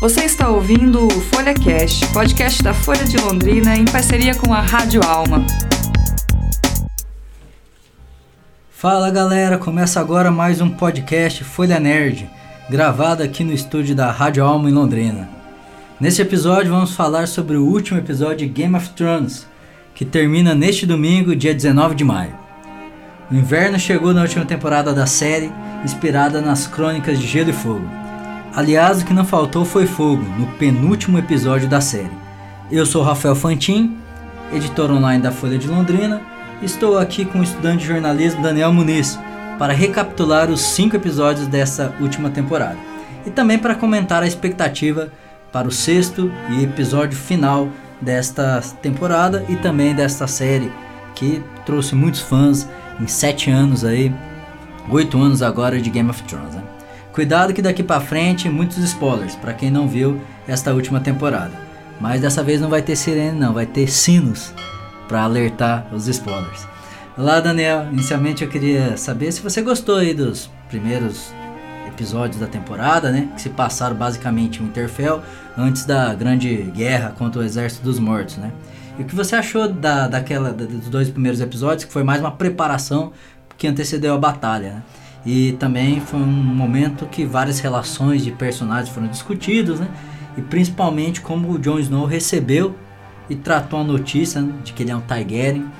Você está ouvindo o Folha Cast, podcast da Folha de Londrina em parceria com a Rádio Alma. Fala galera, começa agora mais um podcast Folha Nerd, gravado aqui no estúdio da Rádio Alma em Londrina. Neste episódio vamos falar sobre o último episódio de Game of Thrones, que termina neste domingo, dia 19 de maio. O inverno chegou na última temporada da série, inspirada nas crônicas de Gelo e Fogo. Aliás, o que não faltou foi fogo no penúltimo episódio da série. Eu sou Rafael Fantin, editor online da Folha de Londrina, estou aqui com o estudante de jornalismo Daniel Muniz para recapitular os cinco episódios dessa última temporada e também para comentar a expectativa para o sexto e episódio final desta temporada e também desta série que trouxe muitos fãs em sete anos aí, oito anos agora de Game of Thrones. Né? Cuidado que daqui para frente muitos spoilers para quem não viu esta última temporada. Mas dessa vez não vai ter sirene não, vai ter sinos para alertar os spoilers. Olá Daniel, inicialmente eu queria saber se você gostou aí dos primeiros episódios da temporada, né, que se passaram basicamente em Winterfell antes da grande guerra contra o exército dos mortos, né? E o que você achou da, daquela dos dois primeiros episódios, que foi mais uma preparação que antecedeu a batalha, né? E também foi um momento que várias relações de personagens foram discutidos, né? E principalmente como o Jon Snow recebeu e tratou a notícia né, de que ele é um Targaryen,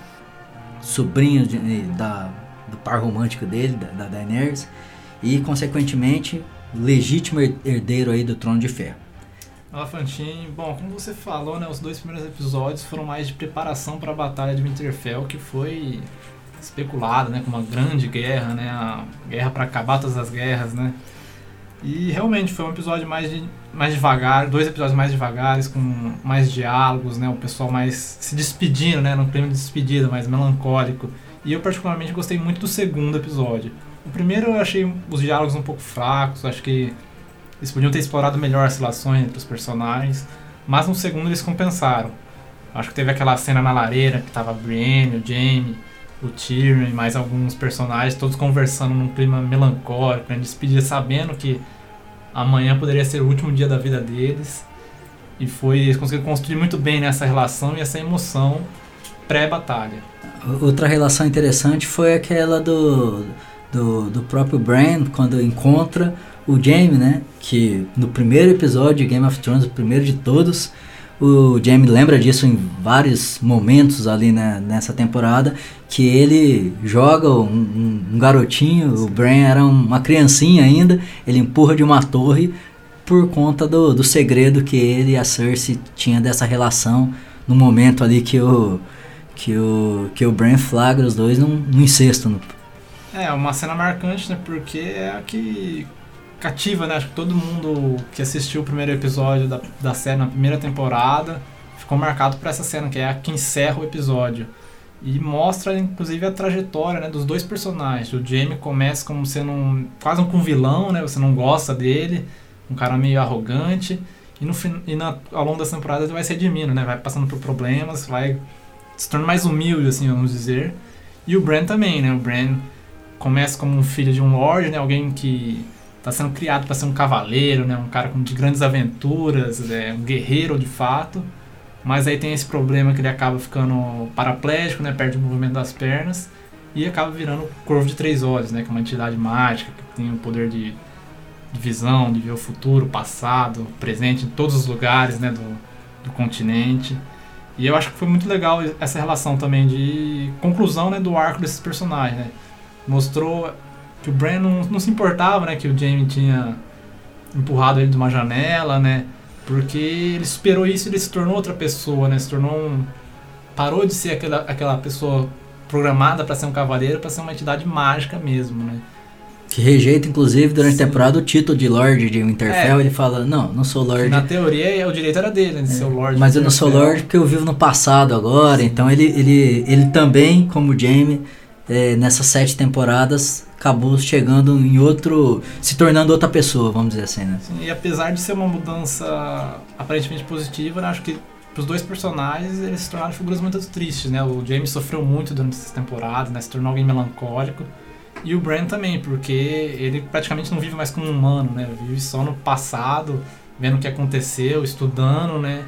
sobrinho de, da, do par romântico dele, da, da Daenerys, e consequentemente legítimo herdeiro aí do Trono de Ferro. Alafantin, bom, como você falou, né, os dois primeiros episódios foram mais de preparação para a batalha de Winterfell, que foi especulada, né, como uma grande guerra, né, a guerra para acabar todas as guerras, né. E realmente foi um episódio mais, de, mais devagar, dois episódios mais devagares, com mais diálogos, né, o pessoal mais se despedindo, né, num clima de despedida, mais melancólico. E eu particularmente gostei muito do segundo episódio. O primeiro eu achei os diálogos um pouco fracos, acho que eles podiam ter explorado melhor as relações entre os personagens, mas no segundo eles compensaram. Acho que teve aquela cena na lareira que tava a Brienne, o Jaime, o Tyrion e mais alguns personagens, todos conversando num clima melancólico, né? despedida sabendo que amanhã poderia ser o último dia da vida deles. E foi, eles conseguiram construir muito bem nessa relação e essa emoção pré-batalha. Outra relação interessante foi aquela do, do, do próprio Bran, quando encontra o Jaime, né? Que no primeiro episódio de Game of Thrones, o primeiro de todos, o Jamie lembra disso em vários momentos ali né, nessa temporada, que ele joga um, um, um garotinho, o Bran era uma criancinha ainda, ele empurra de uma torre por conta do, do segredo que ele e a Cersei tinham dessa relação no momento ali que o que o que o Bran flagra os dois num, num incesto. No... É, uma cena marcante, né? Porque é a que cativa, né? Acho que todo mundo que assistiu o primeiro episódio da, da série na primeira temporada ficou marcado por essa cena, que é a que encerra o episódio. E mostra, inclusive, a trajetória né, dos dois personagens. O Jamie começa como sendo um, quase um vilão, né? Você não gosta dele, um cara meio arrogante. E, no, e na, ao longo das temporadas ele vai se redimindo, né? Vai passando por problemas, vai se tornando mais humilde, assim, vamos dizer. E o Bran também, né? O Bran começa como um filho de um lord, né? Alguém que está sendo criado para ser um cavaleiro, né? Um cara de grandes aventuras, é, um guerreiro de fato. Mas aí tem esse problema que ele acaba ficando paraplégico, né? Perde o movimento das pernas e acaba virando o Corvo de Três Olhos, né? Que é uma entidade mágica que tem o poder de, de visão, de ver o futuro, o passado, o presente em todos os lugares, né? Do, do continente. E eu acho que foi muito legal essa relação também de conclusão, né? Do arco desses personagens, né? Mostrou que o Bran não, se importava, né, que o Jaime tinha empurrado ele de uma janela, né, porque ele superou isso e ele se tornou outra pessoa, né, se tornou um, parou de ser aquela, aquela pessoa programada para ser um cavaleiro para ser uma entidade mágica mesmo, né. Que rejeita, inclusive, durante Sim. a temporada o título de Lorde de Winterfell. É. Ele fala, não, não sou Lorde. Na teoria, o direito era dele, né, de é. ser o Lorde. Mas eu não sou Lorde porque eu vivo no passado agora. Sim. Então ele, ele, ele também, como Jaime, é, nessas sete temporadas, acabou chegando em outro. se tornando outra pessoa, vamos dizer assim, né? Sim, e apesar de ser uma mudança aparentemente positiva, né, acho que os dois personagens eles se tornaram figuras muito tristes, né? O James sofreu muito durante essa temporada, né? Se tornou alguém melancólico. E o Bran também, porque ele praticamente não vive mais como um humano, né? Vive só no passado, vendo o que aconteceu, estudando, né?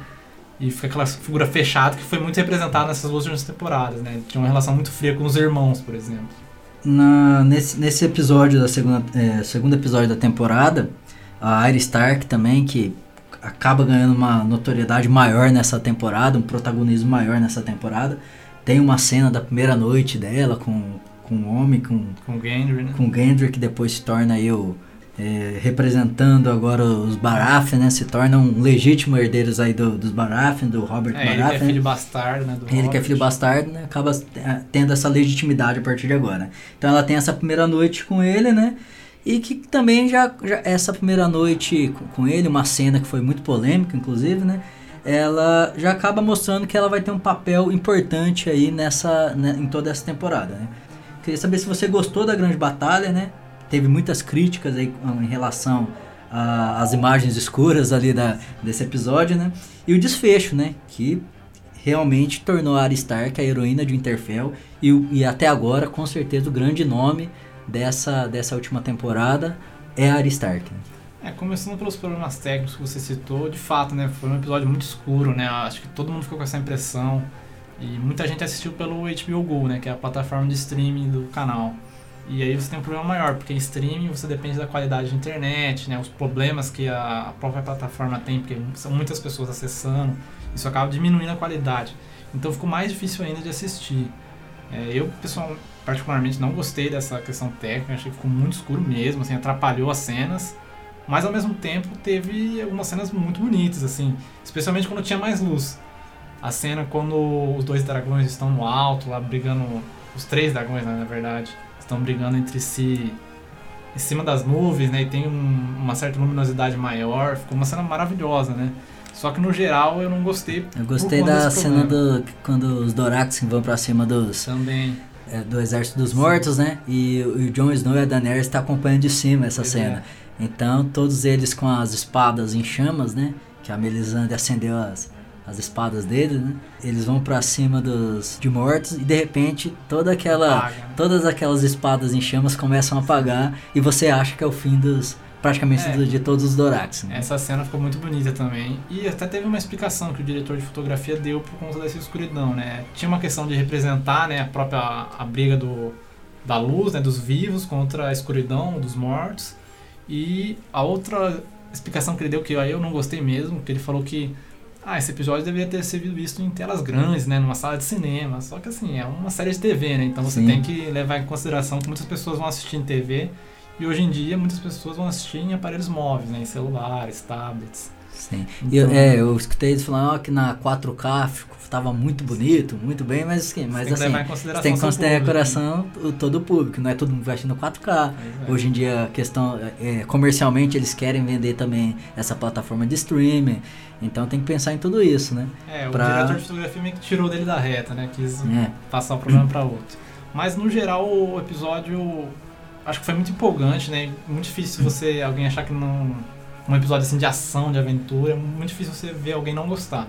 E fica aquela figura fechada que foi muito representada nessas últimas temporadas, né? Tinha uma relação muito fria com os irmãos, por exemplo. Na, nesse, nesse episódio da segunda, é, segundo episódio da temporada, a Arya Stark também, que acaba ganhando uma notoriedade maior nessa temporada, um protagonismo maior nessa temporada. Tem uma cena da primeira noite dela com, com o homem, com, com Gendry, né? Com Gendry, que depois se torna aí o, é, representando agora os Baratheon, né? Se tornam legítimos herdeiros aí do, dos Baratheon, do Robert é, Baratheon. Ele que é filho bastardo, né? ele Robert. que é filho bastardo, né? Acaba tendo essa legitimidade a partir de agora. Então ela tem essa primeira noite com ele, né? E que também já, já essa primeira noite com, com ele, uma cena que foi muito polêmica, inclusive, né? Ela já acaba mostrando que ela vai ter um papel importante aí nessa, né, em toda essa temporada, né? Queria saber se você gostou da grande batalha, né? Teve muitas críticas aí em relação às imagens escuras ali da, desse episódio, né? E o desfecho, né? Que realmente tornou a Arya Stark a heroína de Winterfell e, e até agora, com certeza, o grande nome dessa, dessa última temporada é a Arya Stark. É, começando pelos problemas técnicos que você citou, de fato, né, foi um episódio muito escuro, né, acho que todo mundo ficou com essa impressão e muita gente assistiu pelo HBO Go, né, que é a plataforma de streaming do canal. E aí você tem um problema maior, porque streaming você depende da qualidade de internet, né, os problemas que a própria plataforma tem, porque são muitas pessoas acessando, isso acaba diminuindo a qualidade. Então ficou mais difícil ainda de assistir. É, eu, pessoal, particularmente não gostei dessa questão técnica, achei que ficou muito escuro mesmo, assim, atrapalhou as cenas. Mas ao mesmo tempo teve algumas cenas muito bonitas, assim, especialmente quando tinha mais luz. A cena quando os dois dragões estão no alto, lá brigando, os três dragões, né, na verdade, estão brigando entre si em cima das nuvens, né, e tem um, uma certa luminosidade maior, ficou uma cena maravilhosa, né. Só que no geral eu não gostei. Eu gostei da cena do quando os Dorax vão para cima dos também é, do exército dos mortos, né? E, e o Jon Snow e a Daenerys está acompanhando de cima essa cena. É. Então todos eles com as espadas em chamas, né? Que a Melisandre acendeu as, as espadas dele, né? Eles vão para cima dos de mortos e de repente toda aquela Apaga. todas aquelas espadas em chamas começam a apagar e você acha que é o fim dos praticamente é, de todos os Dorax. Né? Essa cena ficou muito bonita também. E até teve uma explicação que o diretor de fotografia deu por conta dessa escuridão, né? Tinha uma questão de representar, né, a própria a briga do, da luz, né, dos vivos contra a escuridão dos mortos. E a outra explicação que ele deu que eu não gostei mesmo, que ele falou que ah, esse episódio deveria ter sido visto em telas grandes, né, numa sala de cinema. Só que assim, é uma série de TV, né? Então você Sim. tem que levar em consideração que muitas pessoas vão assistir em TV e hoje em dia muitas pessoas vão assistir em aparelhos móveis, né? Em celulares, tablets. Sim. Então, eu, é, eu escutei eles falando que na 4K estava muito bonito, muito bem, mas, assim, mas tem assim, você tem que considerar em coração o, todo o público, não é todo mundo no 4K. É. Hoje em dia, a questão, é, comercialmente, eles querem vender também essa plataforma de streaming, então tem que pensar em tudo isso, né? É, o pra... diretor de fotografia meio que tirou dele da reta, né? Quis é. passar o problema para outro. Mas, no geral, o episódio acho que foi muito empolgante, né? Muito difícil você alguém achar que não um episódio assim de ação, de aventura, é muito difícil você ver alguém não gostar.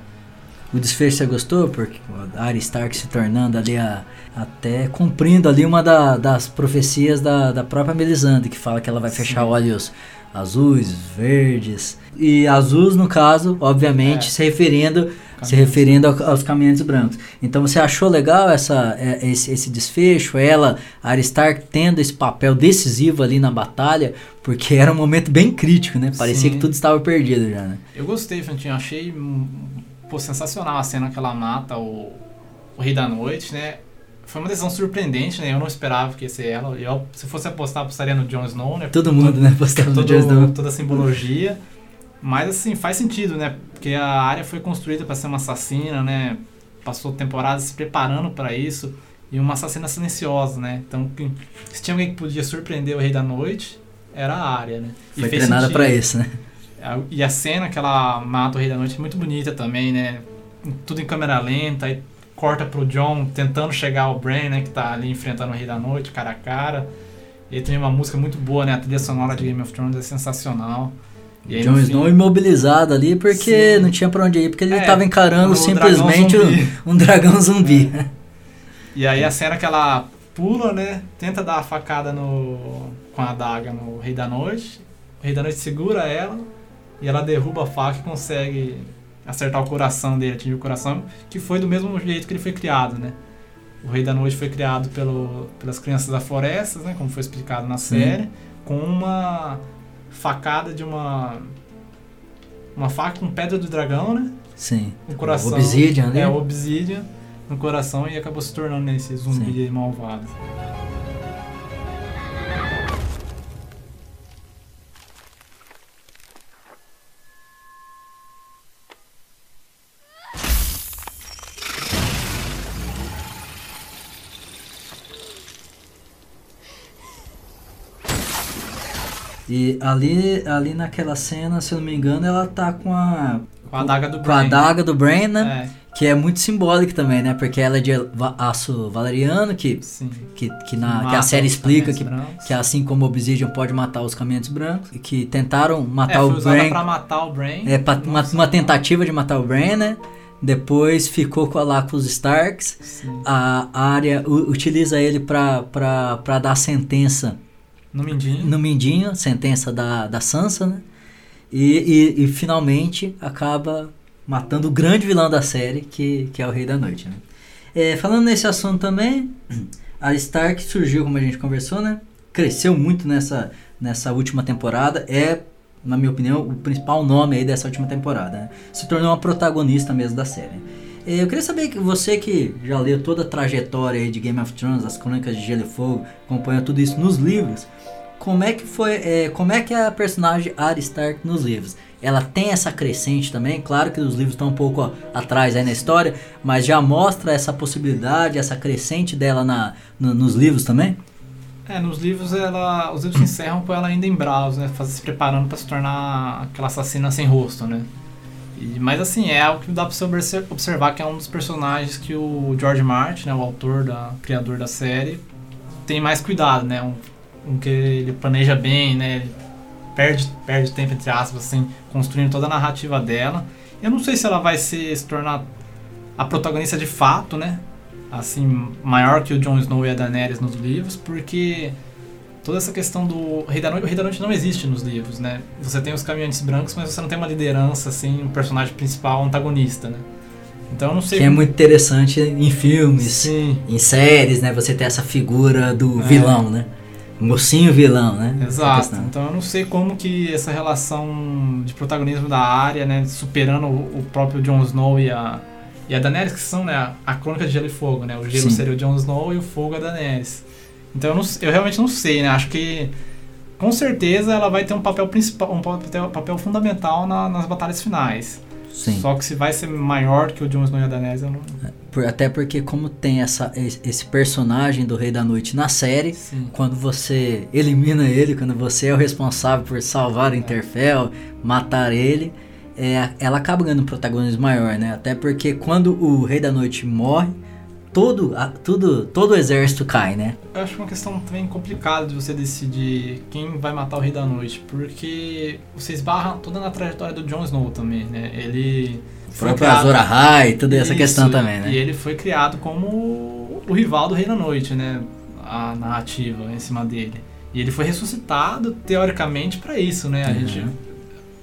O desfecho você gostou? Porque a Arya Stark se tornando ali a, até cumprindo ali uma da, das profecias da, da própria Melisandre, que fala que ela vai Sim. fechar olhos azuis, verdes. E azuis, no caso, obviamente, é. se referindo se referindo aos caminhantes brancos. Então você achou legal essa, é, esse, esse desfecho, ela, a Stark, tendo esse papel decisivo ali na batalha, porque era um momento bem crítico, né? Parecia Sim. que tudo estava perdido já, né? Eu gostei, Fantinho, achei hum, pô, sensacional a cena que ela mata o, o Rei da Noite, né? Foi uma decisão surpreendente, né? Eu não esperava que ia ser ela. Eu, se fosse apostar, apostaria no Jon Snow, né? Todo mundo, né? Apostava no Jon Snow. Toda a simbologia. Mas assim, faz sentido, né? Porque a área foi construída para ser uma assassina, né? Passou temporadas se preparando para isso. E uma assassina silenciosa, né? Então, se tinha alguém que podia surpreender o Rei da Noite, era a área, né? E foi treinada para isso, né? E a cena que ela mata o Rei da Noite é muito bonita também, né? Tudo em câmera lenta, aí corta pro John tentando chegar ao Bran, né? Que tá ali enfrentando o Rei da Noite, cara a cara. E tem uma música muito boa, né? A trilha sonora de Game of Thrones é sensacional. E aí, Jon Snow imobilizado ali porque Sim. não tinha pra onde ir, porque ele estava é, encarando simplesmente dragão um, um, dragão zumbi. É. E aí a cena que ela pula, né? Tenta dar a facada no, com a adaga no Rei da Noite. O Rei da Noite segura ela. e ela derruba a faca e consegue acertar o coração dele, atingir o coração, que foi do mesmo jeito que ele foi criado, né? O Rei da Noite foi criado pelo, pelas crianças da floresta, né? Como foi explicado na Sim. série, com uma facada de uma uma faca com pedra do dragão, né? Sim. No coração. Obsidian ali. É, o Obsidian no coração e acabou se tornando esse zumbi Sim. malvado. E ali, ali naquela cena, se eu não me engano, ela tá com a. Com a adaga do Com a Brain. adaga do Brain, né? É, Que é muito simbólico também, né? Porque ela é de aço valeriano, que, sim. que, que, na, que a série explica que, brancos. que assim como o Obsidian pode matar os caminhantes brancos, e que tentaram é, matar foi o Brain. pra matar o Brain. É, pra, uma, uma tentativa de matar o Brain, né? Depois ficou com, lá com os Starks. Sim. A área utiliza ele pra dar sentença No Mindinho. no Mindinho, sentença da, da Sansa, né? E, e, e finalmente acaba matando o grande vilão da série, que, que é o Rei da Noite, né? É, falando nesse assunto também, a Stark surgiu, como a gente conversou, né? Cresceu muito nessa, nessa última temporada, é, na minha opinião, o principal nome aí dessa última temporada, né? Se tornou uma protagonista mesmo da série. É, Eu queria saber que você que já leu toda a trajetória de Game of Thrones, as crônicas de Gelo e Fogo, acompanha tudo isso nos livros, como é que foi, é, como é que é a personagem Arya Stark nos livros? Ela tem essa crescente também, claro que os livros estão um pouco ó, atrás aí na história, mas já mostra essa possibilidade, essa crescente dela na, no- nos livros também? É, nos livros ela, os livros se encerram com ela ainda em Bravos, né, se preparando pra se tornar aquela assassina sem rosto, né. Mas assim, é algo que dá pra você obser- observar que é um dos personagens que o George Martin, né, o autor, da, criador da série, tem mais cuidado, né, um, um que ele planeja bem, né, ele perde, perde tempo, entre aspas, assim, construindo toda a narrativa dela. Eu não sei se ela vai se, se tornar a protagonista de fato, né, assim, maior que o Jon Snow e a Daenerys nos livros, porque toda essa questão do Rei da Noite, o Rei da Noite não existe nos livros, né? Você tem os caminhantes brancos, mas você não tem uma liderança, assim, um personagem principal, antagonista, né? Então eu não sei... Que é muito interessante em filmes, Sim, em séries, né? Você ter essa figura do É. vilão, né? Mocinho vilão, né? Exato. Então eu não sei como que essa relação de protagonismo da área, né, superando o, o próprio Jon Snow e a e a Daenerys que são, né, a, a crônica de Gelo e Fogo, né? O gelo Sim. seria o Jon Snow e o fogo a Daenerys. Então eu, não, eu realmente não sei, né? Acho que com certeza ela vai ter um papel principal, um papel, papel fundamental na- nas batalhas finais. Sim. Só que se vai ser maior que o Jon Snow e a Daenerys, eu não. Por- até porque como tem essa, esse esse personagem do Rei da Noite na série, Sim. quando você elimina ele, quando você é o responsável por salvar o Interfell, matar ele, é, ela acaba ganhando um protagonismo maior, né? Até porque quando o Rei da Noite morre, todo, a- tudo, todo o exército cai, né? Eu acho uma questão também complicada de você decidir quem vai matar o Rei da Noite, porque você esbarra toda na trajetória do Jon Snow também, né? Ele O foi próprio criado- Azor Ahai, toda essa Isso, questão também, né? E ele foi criado como o rival do Rei da Noite, né? A narrativa em cima dele. E ele foi ressuscitado, teoricamente, pra isso, né? A Uhum. gente.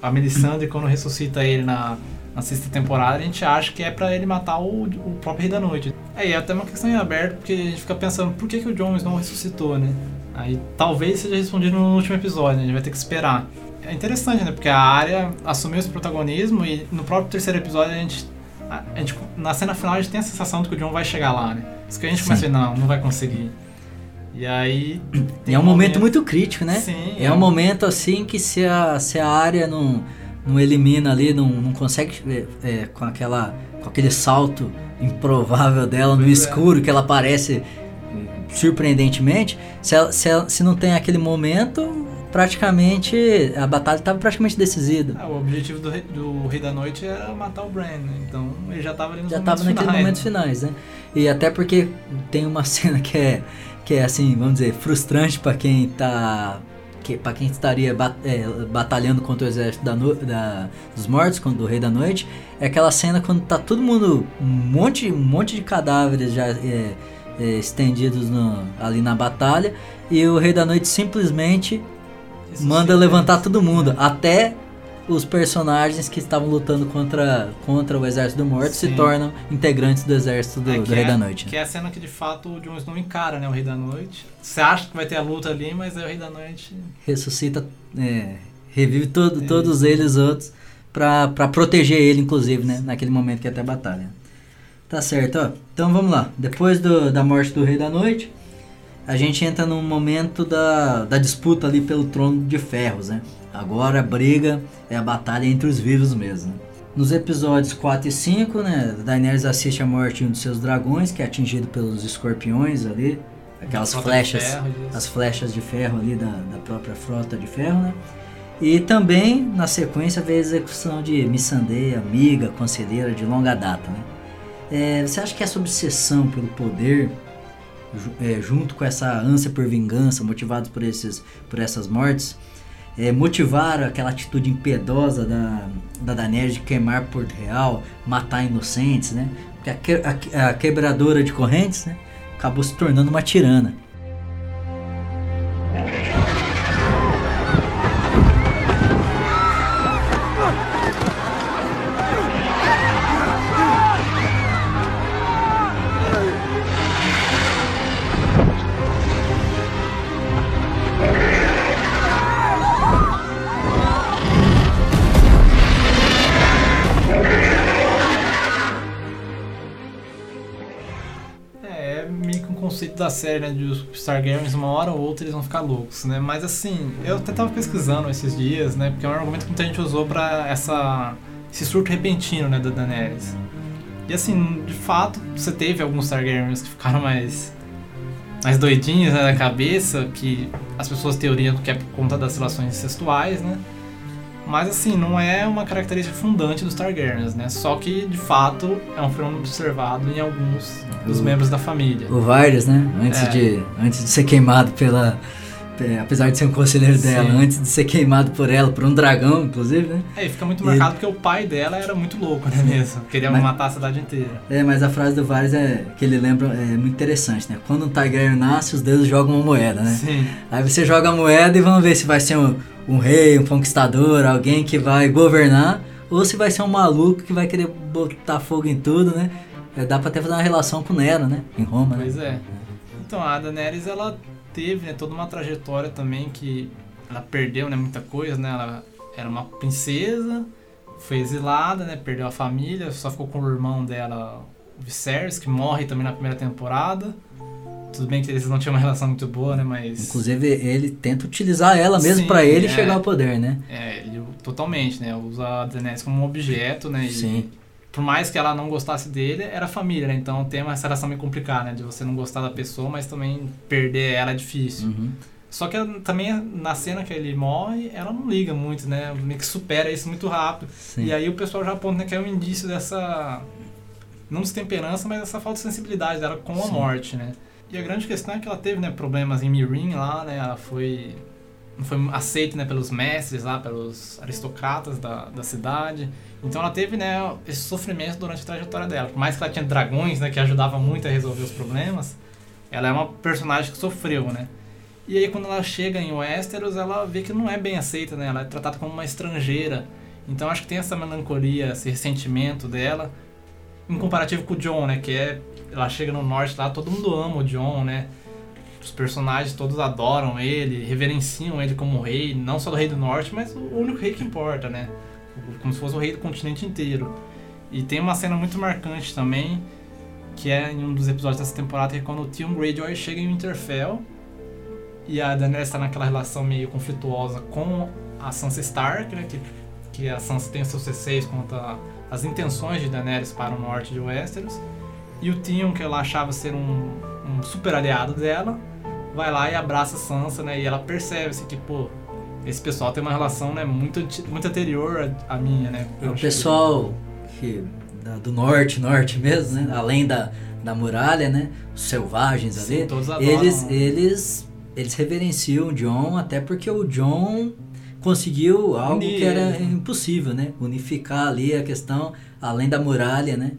A Melisandre, quando ressuscita ele na, na sexta temporada, a gente acha que é pra ele matar o, o próprio Rei da Noite. É, e é até uma questão em aberto, porque a gente fica pensando por que, que o Jon Snow ressuscitou, né? Aí talvez seja respondido no último episódio, né? A gente vai ter que esperar. É interessante, né? Porque a área assumiu esse protagonismo e no próprio terceiro episódio a gente, a, a gente. Na cena final a gente tem a sensação de que o Jon vai chegar lá, né? Isso que a gente começa a ver, não, não vai conseguir. E aí. É um momento muito crítico, né? Sim, É um momento assim que se a, se a área não, não elimina ali, não, não consegue é, é, com aquela com aquele salto improvável dela no é. escuro que ela aparece surpreendentemente, se, ela- se, ela- se não tem aquele momento, praticamente a batalha estava praticamente decidida. Ah, o objetivo do rei, do rei da Noite era matar o Bran, né? Então ele já tava ali nos Já momentos estava naqueles finais, momentos né? finais, né? E até porque tem uma cena que é que é assim, vamos dizer, frustrante para quem tá que para quem estaria bat- é, batalhando contra o exército da, no- da- dos mortos, contra o rei da noite, é aquela cena quando tá todo mundo um monte, um monte de cadáveres já é, é, estendidos no- ali na batalha e o rei da noite simplesmente Ressuscita. manda levantar todo mundo, até os personagens que estavam lutando contra, contra o Exército do Morto se Sim. tornam integrantes do Exército do, É, do Rei é- da Noite. Que é a cena que de fato o Jon Snow encara, né? O Rei da Noite. Você acha que vai ter a luta ali, mas é o Rei da Noite. Ressuscita, é, revive todo, todos eles outros pra proteger ele, inclusive, né? Naquele momento que até batalha. Tá certo, ó. Então vamos lá. Depois do- da morte do Rei da Noite, a gente entra num momento da, da disputa ali pelo trono de ferros, né? Agora a briga é a batalha entre os vivos mesmo. né? Nos episódios 4 e 5, né, Daenerys assiste a morte de um dos seus dragões, que é atingido pelos escorpiões ali, aquelas flechas, ferro, as flechas de ferro ali da, da própria frota de ferro, né? E também, na sequência, veio a execução de Missandei, amiga, conselheira de longa data, né? É, você acha que essa obsessão pelo poder, é, junto com essa ânsia por vingança, motivados por, esses, por essas mortes, é, motivaram aquela atitude impiedosa da, da Daenerys de queimar Porto Real, matar inocentes, né? Porque a, que- a a quebradora de correntes, né? Acabou se tornando uma tirana. Série, né? De os Stargaryens, uma hora ou outra eles vão ficar loucos, né? Mas assim, eu até tava pesquisando esses dias, né? Porque é um argumento que muita gente usou pra essa, esse surto repentino, né? Da Daenerys. E assim, de fato, você teve alguns Targaryens que ficaram mais. mais doidinhos né, na cabeça, que as pessoas teoriam que é por conta das relações incestuais, né? Mas assim, não é uma característica fundante dos Targaryens, né? Só que, de fato, é um fenômeno observado em alguns dos O- membros da família. O Varys, né? Antes, É. de, antes de ser queimado pela. Apesar de ser um conselheiro Sim. dela, antes de ser queimado por ela, por um dragão, inclusive, né? É, e fica muito marcado porque o pai dela era muito louco, né mesmo? Queria Mas- matar a cidade inteira. É, mas a frase do Varys é que ele lembra é muito interessante, né? Quando um Targaryen nasce, os deuses jogam uma moeda, né? Sim. Aí você joga a moeda e vamos ver se vai ser um, um rei, um conquistador, alguém que vai governar, ou se vai ser um maluco que vai querer botar fogo em tudo, né? É, dá pra até fazer uma relação com Nero, né? Em Roma, né? Pois é. Então, a Daenerys, ela teve né, toda uma trajetória também que ela perdeu né, muita coisa, né? Ela era uma princesa, foi exilada, né? Perdeu a família, só ficou com o irmão dela, o Viserys, que morre também na primeira temporada. Tudo bem que eles não tinham uma relação muito boa, né? Mas... Inclusive, ele tenta utilizar ela mesmo pra ele é. chegar ao poder, né? É, ele totalmente, né? Usa a Daenerys como um objeto, né? E Sim. por mais que ela não gostasse dele, era família, né? Então tem uma relação meio complicada, né? De você não gostar da pessoa, mas também perder ela é difícil. Uhum. Só que ela- também na cena que ele morre, ela não liga muito, né? Meio que supera isso muito rápido. Sim. E aí o pessoal já aponta né, que é um indício dessa. Não destemperança, mas essa falta de sensibilidade dela com a Sim. morte, né? E a grande questão é que ela teve né, problemas em Mirin lá, né? Ela foi. Não foi aceita né, pelos mestres lá, pelos aristocratas da, da cidade. Então ela teve né, esse sofrimento durante a trajetória dela. Por mais que ela tinha dragões, né? Que ajudavam muito a resolver os problemas, ela é uma personagem que sofreu, né? E aí quando ela chega em Westeros, ela vê que não é bem aceita, né? Ela é tratada como uma estrangeira. Então acho que tem essa melancolia, esse ressentimento dela, em comparativo com o John, né? Que é. Ela chega no norte lá, todo mundo ama o John, né? Os personagens todos adoram ele, reverenciam ele como rei, não só do rei do norte, mas o único rei que importa, né? Como se fosse o rei do continente inteiro. E tem uma cena muito marcante também, que é em um dos episódios dessa temporada, que é quando o Theon Greyjoy chega em Winterfell e a Daenerys está naquela relação meio conflituosa com a Sansa Stark, né? Que, que a Sansa tem os seus receios quanto às intenções de Daenerys para o norte de Westeros. E o Theon, que ela achava ser um, um super aliado dela, vai lá e abraça Sansa, né? E ela percebe assim, que, pô, esse pessoal tem uma relação né, muito, muito anterior à minha, né? É o pessoal que, da- do norte, norte mesmo, né? Além da, da muralha, né? Os selvagens Sim, ali. todos adoram. Eles, eles, eles reverenciam o John, até porque o John conseguiu algo Unir que era né? impossível, né? Unificar ali a questão, além da muralha, né?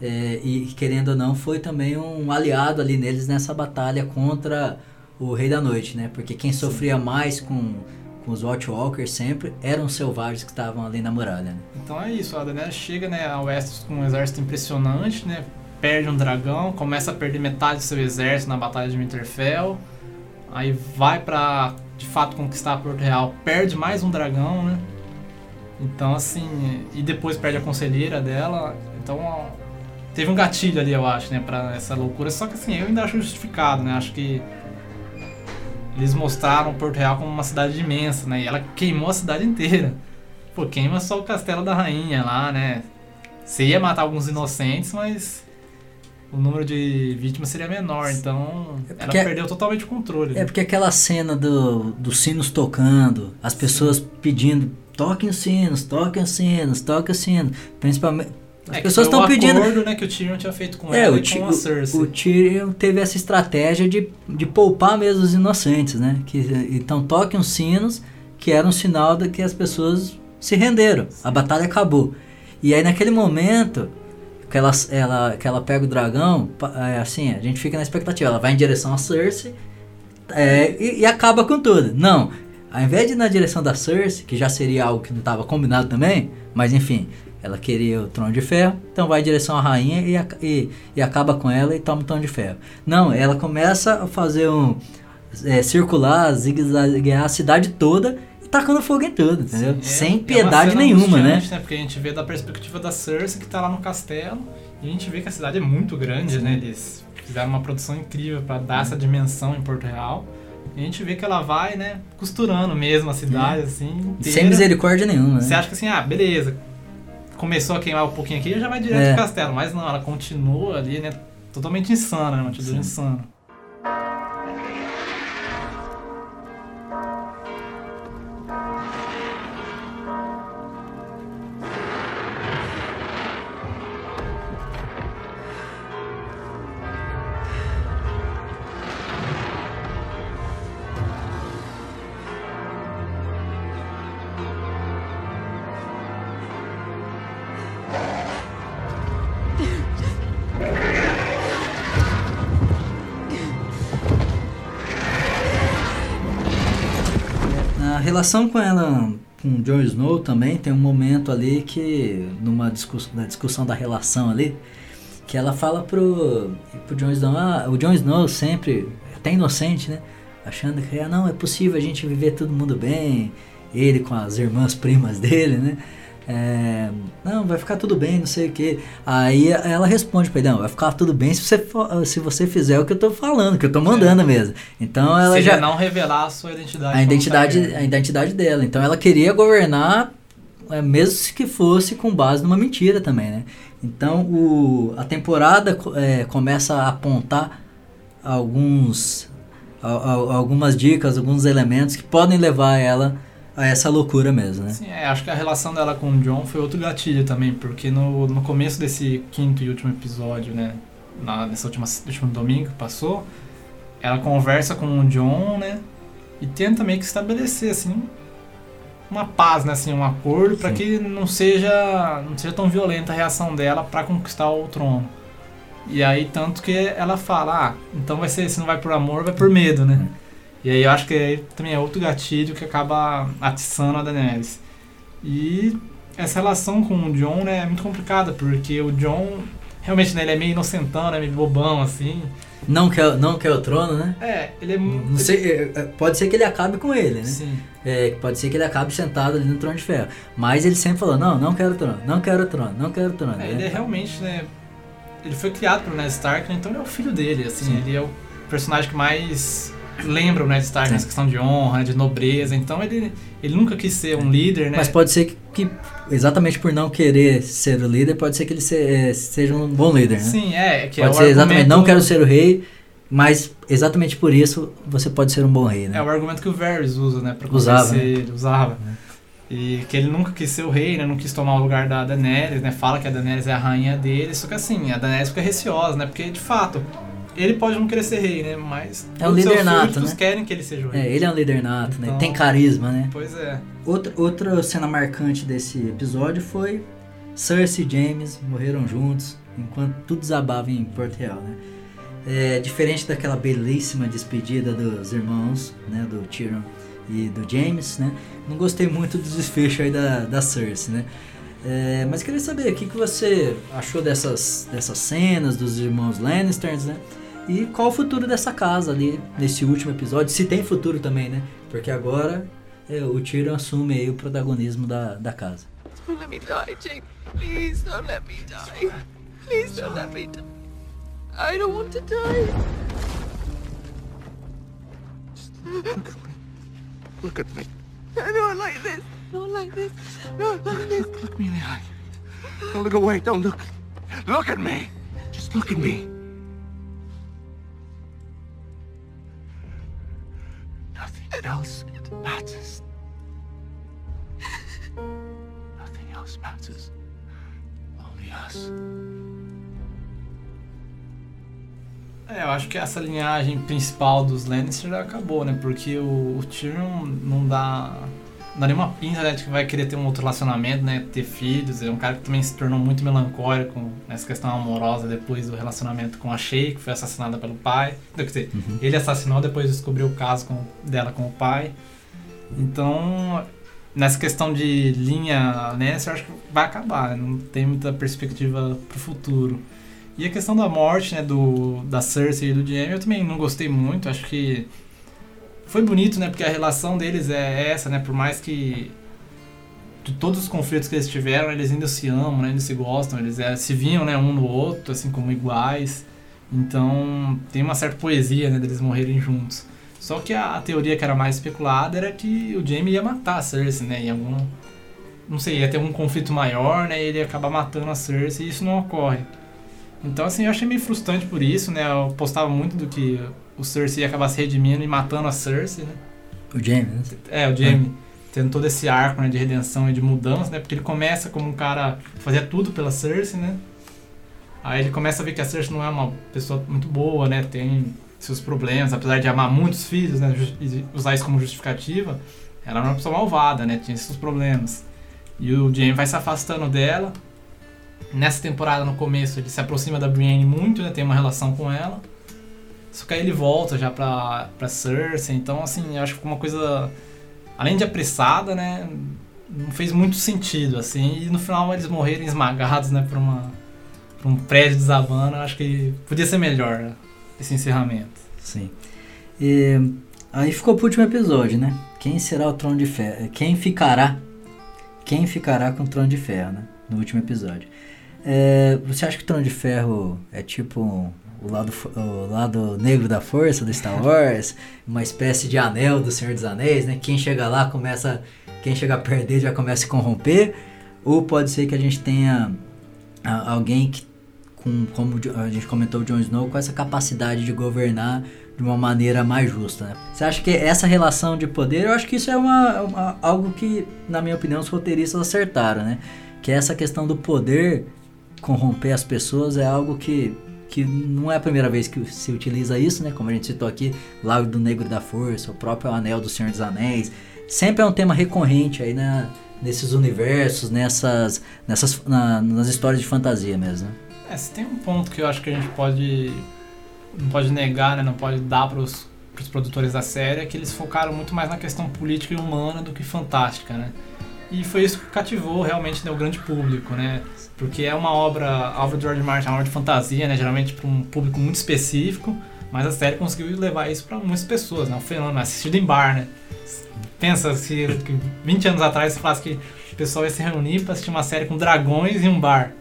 É, e querendo ou não, foi também um aliado ali neles nessa batalha contra o Rei da Noite, né? Porque quem sofria mais com, com os Watchwalkers sempre, eram selvagens que estavam ali na muralha. Né? Então é isso, a Daenerys chega né, a Westeros com um exército impressionante, né? Perde um dragão, começa a perder metade do seu exército na Batalha de Winterfell. Aí vai pra, de fato, conquistar Porto Real, perde mais um dragão, né? Então, assim, e depois perde a conselheira dela. Então, teve um gatilho ali, eu acho, né, pra essa loucura. Só que, assim, eu ainda acho justificado, né? Acho que eles mostraram Porto Real como uma cidade imensa, né? E ela queimou a cidade inteira. Pô, queima só o castelo da rainha lá, né? Você ia matar alguns inocentes, mas o número de vítimas seria menor, então é ela perdeu totalmente o controle. É porque aquela cena do, dos sinos tocando, as pessoas Sim. pedindo toquem os sinos, toquem os sinos, toquem os sinos, principalmente as é pessoas estão pedindo. acordo né, que o Tyrion tinha feito com é, ela o e com a Cersei. O Tyrion teve essa estratégia de, de poupar mesmo os inocentes, né? Que, então toquem os sinos, que era um sinal de que as pessoas se renderam. Sim. A batalha acabou. E aí naquele momento que ela, ela, que ela pega o dragão, é, assim, a gente fica na expectativa. Ela vai em direção a Cersei é, e, e acaba com tudo. Não, ao invés de ir na direção da Cersei, que já seria algo que não estava combinado também, mas enfim, ela queria o trono de ferro, então vai em direção à rainha e, e, e acaba com ela e toma o trono de ferro. Não, ela começa a fazer um. É, circular, zigue-zaguear a cidade toda tacando fogo em tudo, entendeu? Sim, é, Sem piedade nenhuma, né? né? Porque a gente vê da perspectiva da Cersei que tá lá no castelo e a gente vê que a cidade é muito grande, Sim. né? Eles fizeram uma produção incrível para dar essa dimensão em Porto Real. E a gente vê que ela vai, né, costurando mesmo a cidade, é. assim. Inteira. Sem misericórdia nenhuma. Né? Você acha que assim, ah, beleza, começou a queimar um pouquinho aqui e já vai direto é. pro castelo. Mas não, ela continua ali, né? Totalmente insana, né? Uma atitude insana. Relação com ela, com Jon Snow também, tem um momento ali que, numa discussão, na discussão da relação ali, que ela fala pro, pro Jon Snow, ah, o Jon Snow sempre, até inocente, né? Achando que, ah, não, é possível a gente viver todo mundo bem, ele com as irmãs primas dele, né? É, não, vai ficar tudo bem, não sei o que. Aí ela responde pra ele, não, vai ficar tudo bem se você, se você fizer o que eu tô falando, que eu tô mandando é. mesmo. Então ela Seja já não revelar a sua identidade. A identidade, a identidade dela. Então ela queria governar, é, mesmo que fosse com base numa mentira também, né? Então o, a temporada é, começa a apontar alguns, a, a, algumas dicas, alguns elementos que podem levar ela a essa loucura mesmo, né? Sim, é, acho que a relação dela com o John foi outro gatilho também, porque no, no começo desse quinto e último episódio, né, na, nesse último, último domingo que passou, ela conversa com o John, né, e tenta meio que estabelecer, assim, uma paz, né, assim, um acordo para que não seja, não seja tão violenta a reação dela para conquistar o trono. E aí, tanto que ela fala, ah, então vai ser, se não vai por amor, vai por medo, né? E aí eu acho que também é outro gatilho que acaba atiçando a Daenerys. E essa relação com o John né, é muito complicada, porque o John realmente né, ele é meio inocentão, né, meio bobão assim. Não quer, não quer o trono, né? É, ele é muito. Não sei, é, é, pode ser que ele acabe com ele, né? Sim. É, pode ser que ele acabe sentado ali no trono de ferro. Mas ele sempre falou: não, não quero o trono, não quero o trono, não quero o trono. É, ele é realmente, né? Ele foi criado pelo Ned Stark, né, então ele é o filho dele, assim, Sim. ele é o personagem que mais lembra o Ned Stark nessa questão de honra, né, de nobreza. Então ele, ele nunca quis ser um líder, né? Mas pode ser que, que exatamente por não querer ser o líder, pode ser que ele se, é, seja um bom líder, né? Sim, é. Que pode é ser argumento... exatamente, não quero ser o rei, mas exatamente por isso você pode ser um bom rei, né? É o argumento que o Varys usa, né? Pra usava, né? ele, usava. É. E que ele nunca quis ser o rei, né? Não quis tomar o lugar da Daenerys, né? Fala que a Daenerys é a rainha dele, só que assim, a Daenerys fica receosa, né? Porque, de fato, ele pode não querer ser rei, né? Mas é um líder nato, né? querem que ele seja o rei. É, ele é um líder nato, né? então, né? Tem carisma, né? Pois é. Outra, outra cena marcante desse episódio foi Cersei e James morreram juntos enquanto tudo desabava em Porto Real, né? É, diferente daquela belíssima despedida dos irmãos, né? Do Tyrion e do James, né? Não gostei muito do desfecho aí da, da Cersei, né? É, mas queria saber o que, que você achou dessas, dessas cenas dos irmãos Lannisters, né? E qual o futuro dessa casa ali nesse último episódio? Se tem futuro também, né? Porque agora é, o Tyrion assume aí o protagonismo da, da casa. Don't let me die, Jake. Please don't let me die. Please don't let me die. I don't want to die. Look at me. Not like this. Not like this. Not like this. Look me in the eye. Don't look away. Don't look. Look at me. Just look at me. Else matters. Nothing else matters. Only us. É, eu acho que essa linhagem principal dos Lannister acabou, né? Porque o, o Tyrion não dá, não dá nenhuma pinta né, de que vai querer ter um outro relacionamento, né? Ter filhos. É um cara que também se tornou muito melancólico nessa questão amorosa depois do relacionamento com a Shay, que foi assassinada pelo pai. Quer dizer, Uhum. ele assassinou, depois descobriu o caso com- dela com o pai. Então, nessa questão de linha Lannister, eu acho que vai acabar, né? Não tem muita perspectiva pro futuro. E a questão da morte, né, do, da Cersei e do Jaime, eu também não gostei muito. Acho que foi bonito, né, porque a relação deles é essa, né, por mais que de todos os conflitos que eles tiveram, eles ainda se amam, né, ainda se gostam, eles é, se viam, né, um no outro, assim como iguais. Então tem uma certa poesia, né, deles morrerem juntos. Só que a, a teoria que era mais especulada era que o Jaime ia matar a Cersei, né, em algum não sei, ia ter um conflito maior, né, e ele ia acabar matando a Cersei, e isso não ocorre. Então, assim, eu achei meio frustrante por isso, né? Eu postava muito do que o Cersei ia acabar se redimindo e matando a Cersei, né? O James, né? É, o Jaime tendo todo esse arco né, de redenção e de mudança, né? Porque ele começa como um cara que fazia tudo pela Cersei, né? Aí ele começa a ver que a Cersei não é uma pessoa muito boa, né? Tem seus problemas, apesar de amar muitos filhos, né? E usar isso como justificativa, ela era uma pessoa malvada, né? Tinha seus problemas. E o Jaime vai se afastando dela. Nessa temporada, no começo, ele se aproxima da Brienne muito, né? Tem uma relação com ela. Só que aí ele volta já pra, pra Cersei. Então, assim, eu acho que uma coisa... Além de apressada, né? Não fez muito sentido, assim. E no final eles morrerem esmagados, né? Por, uma, por um prédio desabando. Eu acho que podia ser melhor né, esse encerramento. Sim. E aí ficou pro último episódio, né? Quem será o trono de ferro? Quem ficará? Quem ficará com o trono de ferro, né? No último episódio. É, você acha que o trono de ferro é tipo um- o lado, o lado negro da força do Star Wars? uma espécie de anel do Senhor dos Anéis, né? Quem chega lá começa. Quem chega a perder já começa a se corromper? Ou pode ser que a gente tenha alguém que com, como a gente comentou o Jon Snow, com essa capacidade de governar de uma maneira mais justa. Né? Você acha que essa relação de poder, eu acho que isso é uma, uma- algo que, na minha opinião, os roteiristas acertaram, né? Que essa questão do poder corromper as pessoas é algo que, que não é a primeira vez que se utiliza isso, né? Como a gente citou aqui, Lago do Negro da Força, o próprio Anel do Senhor dos Anéis. Sempre é um tema recorrente aí na, nesses universos, nessas, nessas na- nas histórias de fantasia mesmo. né? É, tem um ponto que eu acho que a gente pode não pode negar, né, não pode dar para os produtores da série é que eles focaram muito mais na questão política e humana do que fantástica, né? E foi isso que cativou realmente né, o grande público, né? Porque é uma obra, a obra do George Martin é uma obra de fantasia, né, geralmente para um público muito específico, mas a série conseguiu levar isso para muitas pessoas, né? Um fenômeno assistido em bar, né? Pensa se que 20 anos atrás você falasse que o pessoal ia se reunir para assistir uma série com dragões em um bar.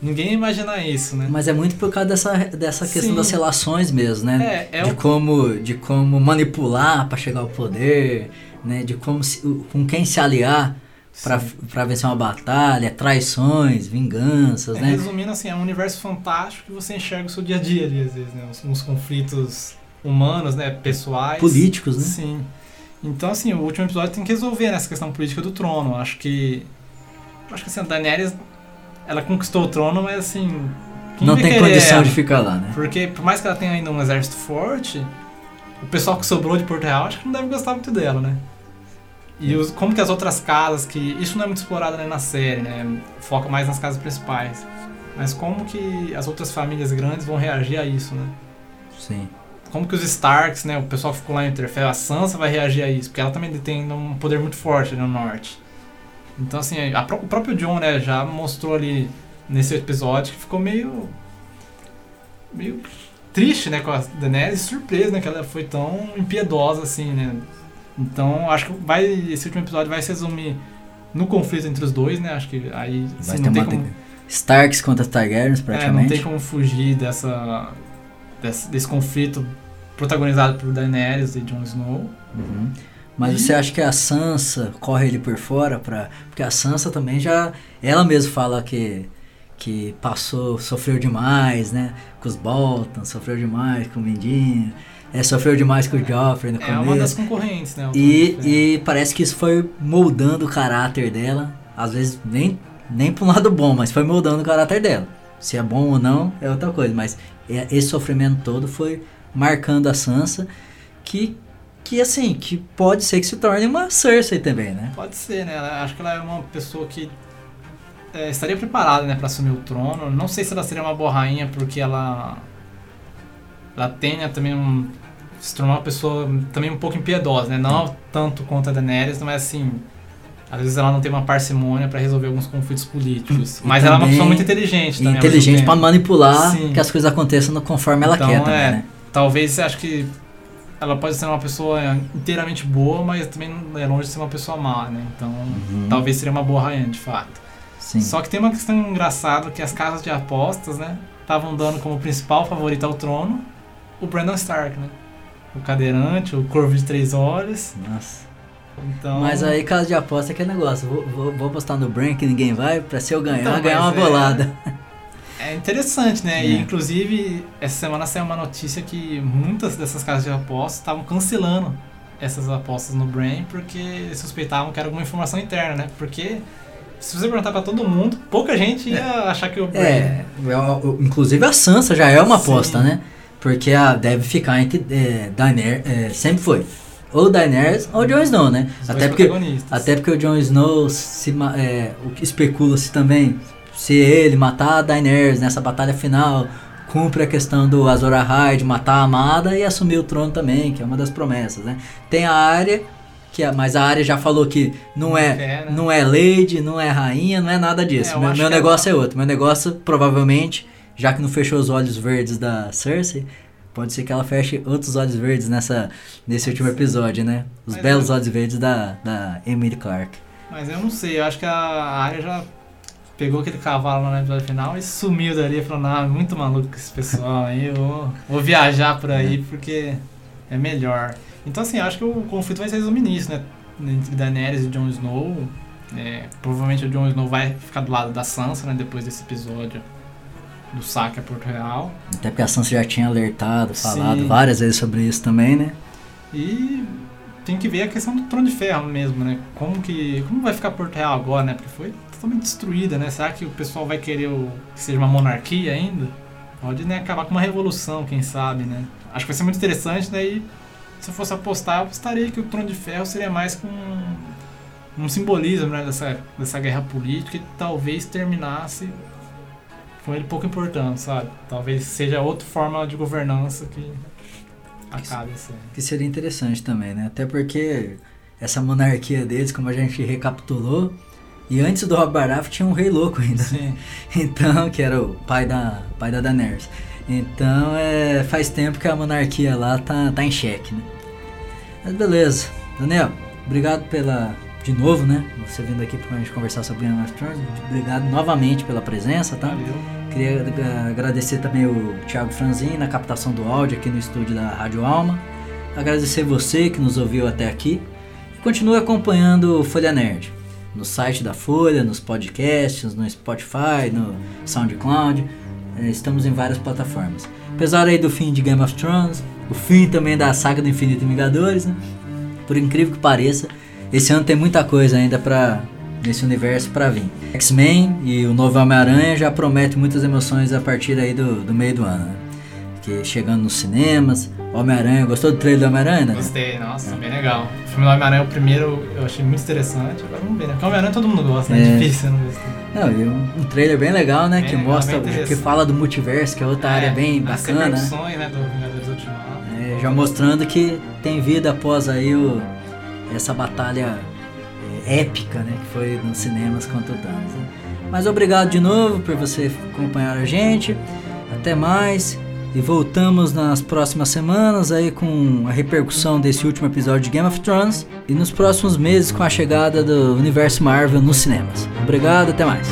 Ninguém ia imaginar isso, né? Mas é muito por causa dessa, dessa questão Sim. das relações mesmo, né? É, é de, o- como, de como manipular para chegar ao poder, né? De como se- com quem se aliar para vencer uma batalha, traições, vinganças, É, né? Resumindo assim, é um universo fantástico que você enxerga o seu dia a dia ali, às vezes, né? Uns, uns conflitos humanos, né? Pessoais. Políticos, né? Sim. Então, assim, o último episódio tem que resolver nessa questão política do trono. Acho que. Acho que assim, a Daenerys, ela conquistou o trono, mas assim. Não tem condição ela? de ficar lá, né? Porque, por mais que ela tenha ainda um exército forte, o pessoal que sobrou de Porto Real acho que não deve gostar muito dela, né? E os- como que as outras casas, que isso não é muito explorado né, na série, né? Foca mais nas casas principais. Mas como que as outras famílias grandes vão reagir a isso, né? Sim. como que os Starks, né, o pessoal que ficou lá em Winterfell, a Sansa vai reagir a isso, porque ela também tem um poder muito forte ali no norte. Então, assim, a, o próprio John, né, já mostrou ali nesse episódio que ficou meio. meio triste, né, com a Daenerys, surpresa, né, que ela foi tão impiedosa assim, né. Então, acho que vai, esse último episódio vai se resumir no conflito entre os dois, né, acho que aí Vai assim, não tem como. Starks contra Targaryens, É, não praticamente. tem como fugir dessa, desse, desse conflito protagonizado por Daenerys e Jon Snow. Uhum. Mas E- você acha que a Sansa corre ele por fora pra. Porque a Sansa também já. Ela mesma fala que. Que passou, sofreu demais, né? Com os Bolton, sofreu demais com o Mindinho. É, sofreu demais com o Joffrey no É uma das começo. concorrentes, né? E, e parece que isso foi moldando o caráter dela. Às vezes nem, nem pra um lado bom, mas foi moldando o caráter dela. Se é bom ou não é outra coisa. Mas é- esse sofrimento todo foi marcando a Sansa. Que, que assim, que pode ser que se torne uma Cersei também, né? Pode ser, né? Ela- Acho que ela é uma pessoa que é, estaria preparada, né, para assumir o trono. Não sei se ela seria uma boa rainha, porque ela ela tem né, também um se tornar uma pessoa também um pouco impiedosa, né? Não tanto quanto a Daenerys, mas assim, às vezes ela não tem uma parcimônia para resolver alguns conflitos políticos. E Mas ela é uma pessoa muito inteligente também. inteligente pra manipular Sim. que as coisas aconteçam conforme ela Então, quer também, é, né? Talvez acho que ela pode ser uma pessoa inteiramente boa, mas também não é longe de ser uma pessoa má, né? Então, Uhum. talvez seria uma boa rainha, de fato. Sim. Só que tem uma questão engraçada que as casas de apostas, né, estavam dando como principal favorito ao trono o Brandon Stark, né? O cadeirante, o corvo de três olhos. Nossa. Então, Mas aí, caso de aposta, é que é negócio. Vou, vou, vou apostar no Brain que ninguém vai, pra se eu ganhar, Então, ganhar uma é- bolada. é interessante, né? E É. inclusive essa semana saiu uma notícia que muitas dessas casas de apostas estavam cancelando essas apostas no Brain porque suspeitavam que era alguma informação interna, né? Porque se você perguntar pra todo mundo, pouca gente ia achar que o Brain É, eu- inclusive a Sansa já é uma Sim. aposta, né? Porque a deve ficar entre é, Daenerys, é, sempre foi. Ou Daenerys ou Jon Snow, né? os Até porque, até porque o Jon Snow, se, é, especula-se também, se ele matar a Daenerys nessa batalha final, cumpre a questão do Azor Ahai de matar a amada e assumir o trono também, que é uma das promessas, né? Tem a área, que a- mas a área já falou que não é, É, né? não é lady, não é rainha, não é nada disso. É, eu meu meu que negócio é outro. Meu negócio, provavelmente, já que não fechou os olhos verdes da Cersei, pode ser que ela feche outros olhos verdes nessa, nesse último episódio, né? Os Mas belos eu- olhos verdes da, da Emily Clark. Mas eu não sei, eu acho que a área já pegou aquele cavalo lá no episódio final e sumiu dali falou, não, é muito maluco esse pessoal aí, eu vou, vou viajar por aí porque é melhor. Então assim, eu acho que o conflito vai ser resumir nisso, né? Entre Daenerys e Jon Snow. É, provavelmente o Jon Snow vai ficar do lado da Sansa, né? Depois desse episódio do saque a Porto Real. Até porque a Sansa já tinha alertado, falado Sim. várias vezes sobre isso também, né? E tem que ver a questão do Trono de Ferro mesmo, né? Como que como vai ficar Porto Real agora, né? Porque foi totalmente destruída, né? Será que o pessoal vai querer o, que seja uma monarquia ainda? Pode né, acabar com uma revolução, quem sabe, né? Acho que vai ser muito interessante, daí se eu fosse apostar, eu apostaria que o Trono de Ferro seria mais com um simbolismo né, dessa, dessa guerra política e talvez terminasse com ele pouco importante, sabe? Talvez seja outra forma de governança que acabe assim. Que seria interessante também, né? Até porque essa monarquia deles, como a gente recapitulou, e antes do Rob Baratheon tinha um rei louco ainda. Sim. Então, que era o pai da, pai da Daenerys. Então, é, faz tempo que a monarquia lá tá, tá em xeque, né? Mas beleza. Daniel, obrigado pela... De novo, né? Você vindo aqui pra gente conversar sobre Game of Thrones. Obrigado novamente pela presença, tá? Valeu. Queria agradecer também o Thiago Franzin na captação do áudio aqui no estúdio da Rádio Alma. Agradecer você que nos ouviu até aqui. Continue acompanhando o Folha Nerd no site da Folha, nos podcasts, no Spotify, no SoundCloud. Eh, Estamos em várias plataformas. Apesar aí do fim de Game of Thrones, o fim também da saga do Infinito Vingadores, né? Por incrível que pareça, esse ano tem muita coisa ainda para nesse universo para vir. X-Men e o novo Homem-Aranha já promete muitas emoções a partir aí do, do meio do ano, né? Que chegando nos cinemas, Homem-Aranha, gostou do trailer do Homem-Aranha? né? Gostei, nossa, bem legal. O filme do Homem-Aranha, o primeiro, eu achei muito interessante. Agora vamos ver, né? Porque o Homem-Aranha todo mundo gosta, né? É. É difícil não gostar. Não, e um, um trailer bem legal, né? Bem que legal, mostra, que fala do multiverso, que é outra área bem bacana. né? repercussões, né, do Vingadores Ultimato. É, Já mostrando que tem vida após aí o, essa batalha é, épica, né? Que foi nos cinemas contra o Thanos. Né? Mas obrigado de novo por você acompanhar a gente. Até mais. E voltamos nas próximas semanas aí com a repercussão desse último episódio de Game of Thrones e nos próximos meses com a chegada do universo Marvel nos cinemas. Obrigado, até mais.